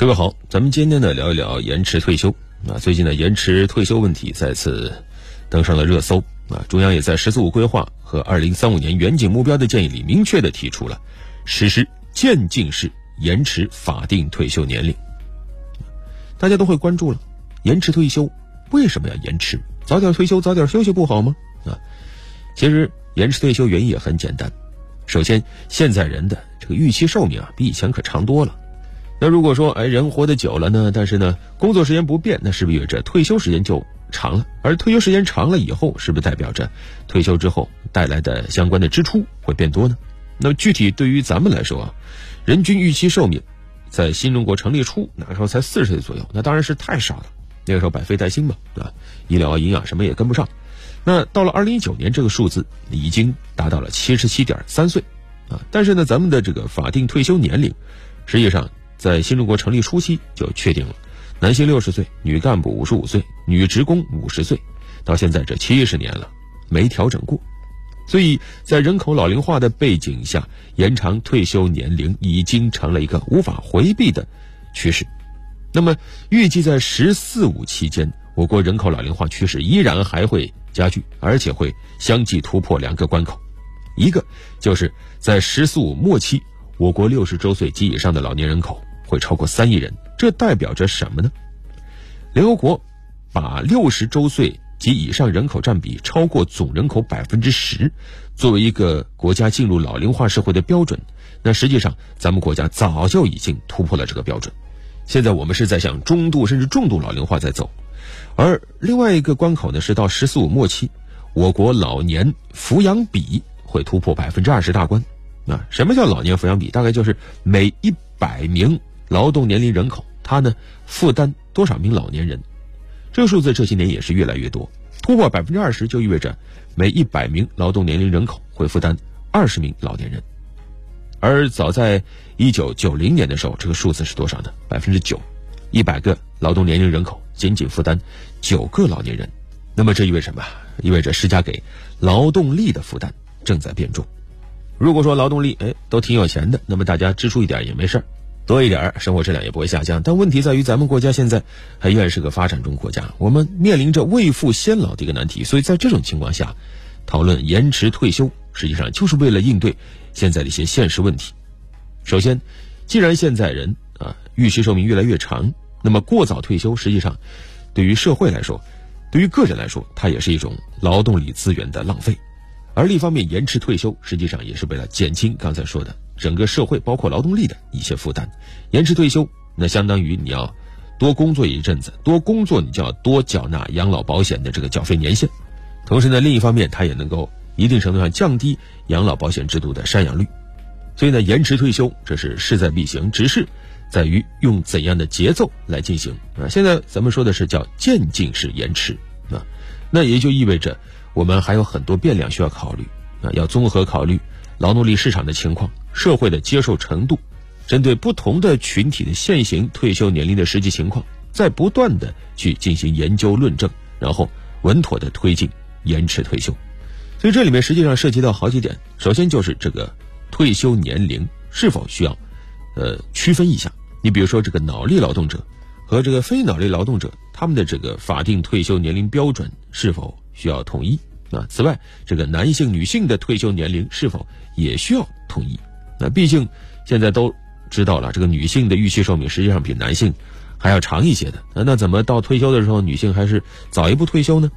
各位好，咱们今天呢聊一聊延迟退休啊。最近呢，延迟退休问题再次登上了热搜啊。中央也在“十四五”规划和二零三五年远景目标的建议里，明确的提出了实施渐进式延迟法定退休年龄。大家都会关注了，延迟退休为什么要延迟？早点退休，早点休息不好吗？啊，其实延迟退休原因也很简单。首先，现在人的这个预期寿命啊，比以前可长多了。那如果说，哎，人活得久了呢，但是呢，工作时间不变，那是不是意味着退休时间就长了？而退休时间长了以后，是不是代表着退休之后带来的相关的支出会变多呢？那么具体对于咱们来说啊，人均预期寿命在新中国成立初那时候才四十岁左右，那当然是太少了。那个时候百废待兴嘛，对吧？医疗、营养什么也跟不上。那到了二零一九年，这个数字已经达到了七十七点三岁啊。但是呢，咱们的这个法定退休年龄，实际上。在新中国成立初期就确定了，男性六十岁，女干部五十五岁，女职工五十岁，到现在这七十年了，没调整过。所以在人口老龄化的背景下，延长退休年龄已经成了一个无法回避的趋势。那么，预计在“十四五”期间，我国人口老龄化趋势依然还会加剧，而且会相继突破两个关口，一个就是在“十四五”末期，我国六十周岁及以上的老年人口。会超过三亿人，这代表着什么呢？联合国把六十周岁及以上人口占比超过总人口百分之十作为一个国家进入老龄化社会的标准。那实际上，咱们国家早就已经突破了这个标准。现在我们是在向中度甚至重度老龄化在走，而另外一个关口呢，是到“十四五”末期，我国老年抚养比会突破百分之二十大关。啊，什么叫老年抚养比？大概就是每一百名劳动年龄人口，他呢负担多少名老年人？这个数字这些年也是越来越多，突破百分之二十就意味着每一百名劳动年龄人口会负担二十名老年人。而早在一九九零年的时候，这个数字是多少呢？百分之九，一百个劳动年龄人口仅仅负担九个老年人。那么这意味着什么？意味着施加给劳动力的负担正在变重。如果说劳动力哎都挺有钱的，那么大家支出一点也没事儿。多一点生活质量也不会下降。但问题在于，咱们国家现在还依然是个发展中国家，我们面临着未富先老的一个难题。所以在这种情况下，讨论延迟退休，实际上就是为了应对现在的一些现实问题。首先，既然现在人啊预期寿命越来越长，那么过早退休，实际上对于社会来说，对于个人来说，它也是一种劳动力资源的浪费。而另一方面，延迟退休实际上也是为了减轻刚才说的。整个社会包括劳动力的一些负担，延迟退休，那相当于你要多工作一阵子，多工作你就要多缴纳养老保险的这个缴费年限。同时呢，另一方面它也能够一定程度上降低养老保险制度的赡养率。所以呢，延迟退休这是势在必行，只是在于用怎样的节奏来进行啊。现在咱们说的是叫渐进式延迟啊，那也就意味着我们还有很多变量需要考虑啊，要综合考虑劳动力市场的情况。社会的接受程度，针对不同的群体的现行退休年龄的实际情况，在不断的去进行研究论证，然后稳妥的推进延迟退休。所以这里面实际上涉及到好几点。首先就是这个退休年龄是否需要，呃，区分一下。你比如说这个脑力劳动者和这个非脑力劳动者，他们的这个法定退休年龄标准是否需要统一啊？此外，这个男性、女性的退休年龄是否也需要统一？那毕竟，现在都知道了，这个女性的预期寿命实际上比男性还要长一些的。那怎么到退休的时候，女性还是早一步退休呢？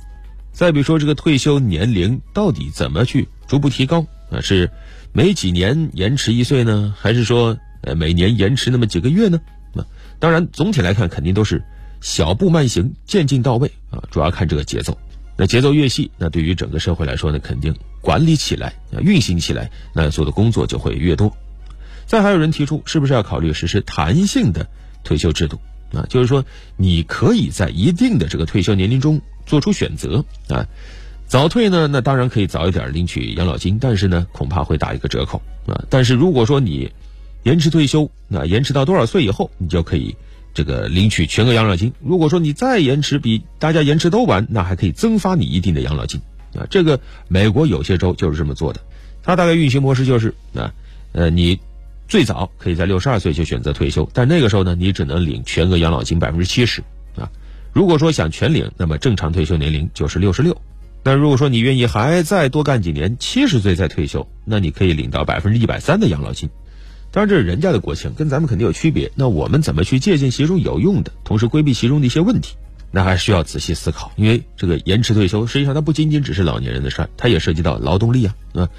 再比如说，这个退休年龄到底怎么去逐步提高？啊，是每几年延迟一岁呢，还是说呃每年延迟那么几个月呢？啊，当然总体来看，肯定都是小步慢行，渐进到位啊，主要看这个节奏。那节奏越细，那对于整个社会来说呢，肯定管理起来啊，运行起来，那做的工作就会越多。再还有人提出，是不是要考虑实施弹性的退休制度啊？就是说，你可以在一定的这个退休年龄中做出选择啊。早退呢，那当然可以早一点领取养老金，但是呢，恐怕会打一个折扣啊。但是如果说你延迟退休，那延迟到多少岁以后，你就可以。这个领取全额养老金，如果说你再延迟比大家延迟都晚，那还可以增发你一定的养老金啊。这个美国有些州就是这么做的，它大概运行模式就是啊，呃，你最早可以在六十二岁就选择退休，但那个时候呢，你只能领全额养老金百分之七十啊。如果说想全领，那么正常退休年龄就是六十六。那如果说你愿意还再多干几年，七十岁再退休，那你可以领到百分之一百三的养老金。当然这是人家的国情，跟咱们肯定有区别。那我们怎么去借鉴其中有用的，同时规避其中的一些问题？那还需要仔细思考。因为这个延迟退休，实际上它不仅仅只是老年人的事儿，它也涉及到劳动力啊啊。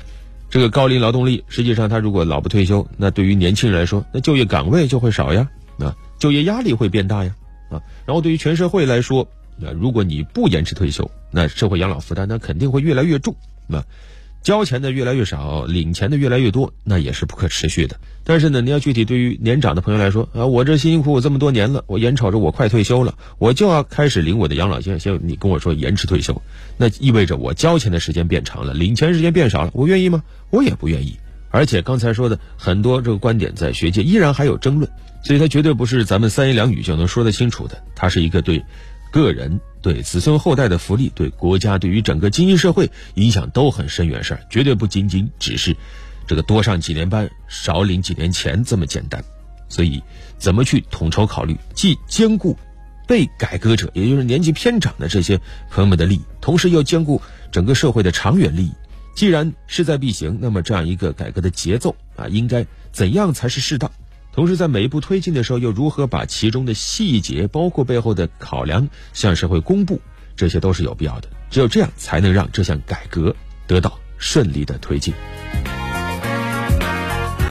这个高龄劳动力，实际上他如果老不退休，那对于年轻人来说，那就业岗位就会少呀，啊，就业压力会变大呀，啊，然后对于全社会来说。那如果你不延迟退休，那社会养老负担那肯定会越来越重，啊交钱的越来越少，领钱的越来越多，那也是不可持续的。但是呢，你要具体对于年长的朋友来说啊，我这辛辛苦苦这么多年了，我眼瞅着我快退休了，我就要开始领我的养老金。先你跟我说延迟退休，那意味着我交钱的时间变长了，领钱时间变少了，我愿意吗？我也不愿意。而且刚才说的很多这个观点，在学界依然还有争论，所以它绝对不是咱们三言两语就能说得清楚的，它是一个对。个人对子孙后代的福利，对国家对于整个经济社会影响都很深远事儿，绝对不仅仅只是这个多上几年班少领几年钱这么简单。所以，怎么去统筹考虑，既兼顾被改革者，也就是年纪偏长的这些朋友们的利益，同时又兼顾整个社会的长远利益。既然势在必行，那么这样一个改革的节奏啊，应该怎样才是适当？同时，在每一步推进的时候，又如何把其中的细节，包括背后的考量，向社会公布，这些都是有必要的。只有这样，才能让这项改革得到顺利的推进。